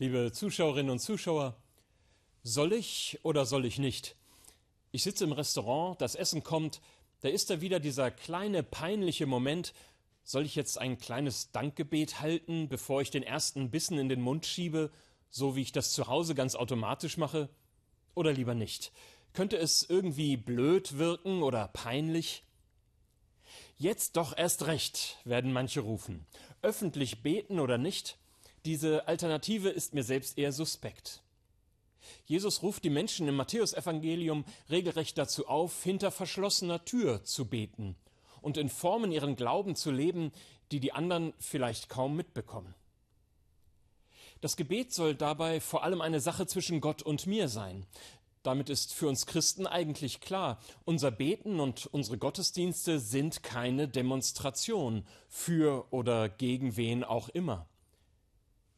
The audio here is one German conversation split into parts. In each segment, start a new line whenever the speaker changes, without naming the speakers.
Liebe Zuschauerinnen und Zuschauer, soll ich oder soll ich nicht? Ich sitze im Restaurant, das Essen kommt, da ist da wieder dieser kleine peinliche Moment, soll ich jetzt ein kleines Dankgebet halten, bevor ich den ersten Bissen in den Mund schiebe, so wie ich das zu Hause ganz automatisch mache? Oder lieber nicht? Könnte es irgendwie blöd wirken oder peinlich? Jetzt doch erst recht, werden manche rufen. Öffentlich beten oder nicht? Diese Alternative ist mir selbst eher suspekt. Jesus ruft die Menschen im Matthäusevangelium regelrecht dazu auf, hinter verschlossener Tür zu beten und in Formen ihren Glauben zu leben, die die anderen vielleicht kaum mitbekommen. Das Gebet soll dabei vor allem eine Sache zwischen Gott und mir sein. Damit ist für uns Christen eigentlich klar, unser Beten und unsere Gottesdienste sind keine Demonstration für oder gegen wen auch immer.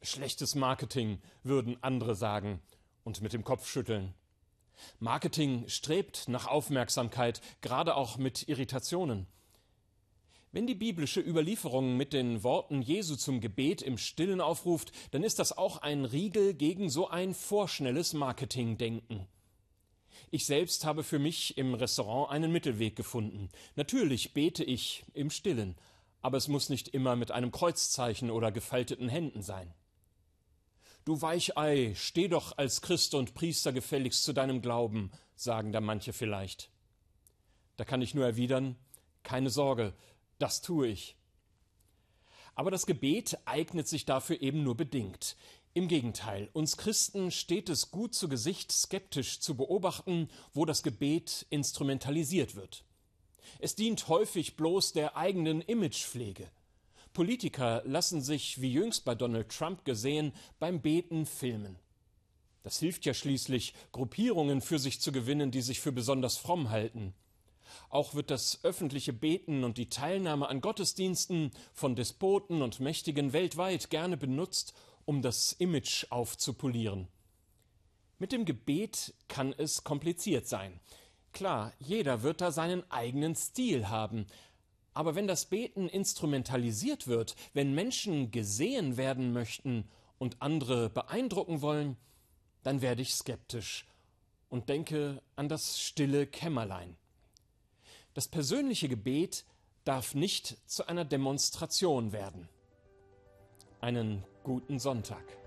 Schlechtes Marketing, würden andere sagen und mit dem Kopf schütteln. Marketing strebt nach Aufmerksamkeit, gerade auch mit Irritationen. Wenn die biblische Überlieferung mit den Worten Jesu zum Gebet im Stillen aufruft, dann ist das auch ein Riegel gegen so ein vorschnelles Marketingdenken. Ich selbst habe für mich im Restaurant einen Mittelweg gefunden. Natürlich bete ich im Stillen, aber es muss nicht immer mit einem Kreuzzeichen oder gefalteten Händen sein. Du Weichei, steh doch als Christ und Priester gefälligst zu deinem Glauben, sagen da manche vielleicht. Da kann ich nur erwidern, keine Sorge, das tue ich. Aber das Gebet eignet sich dafür eben nur bedingt. Im Gegenteil, uns Christen steht es gut zu Gesicht, skeptisch zu beobachten, wo das Gebet instrumentalisiert wird. Es dient häufig bloß der eigenen Imagepflege. Politiker lassen sich, wie jüngst bei Donald Trump gesehen, beim Beten filmen. Das hilft ja schließlich, Gruppierungen für sich zu gewinnen, die sich für besonders fromm halten. Auch wird das öffentliche Beten und die Teilnahme an Gottesdiensten von Despoten und Mächtigen weltweit gerne benutzt, um das Image aufzupolieren. Mit dem Gebet kann es kompliziert sein. Klar, jeder wird da seinen eigenen Stil haben, aber wenn das Beten instrumentalisiert wird, wenn Menschen gesehen werden möchten und andere beeindrucken wollen, dann werde ich skeptisch und denke an das stille Kämmerlein. Das persönliche Gebet darf nicht zu einer Demonstration werden. Einen guten Sonntag.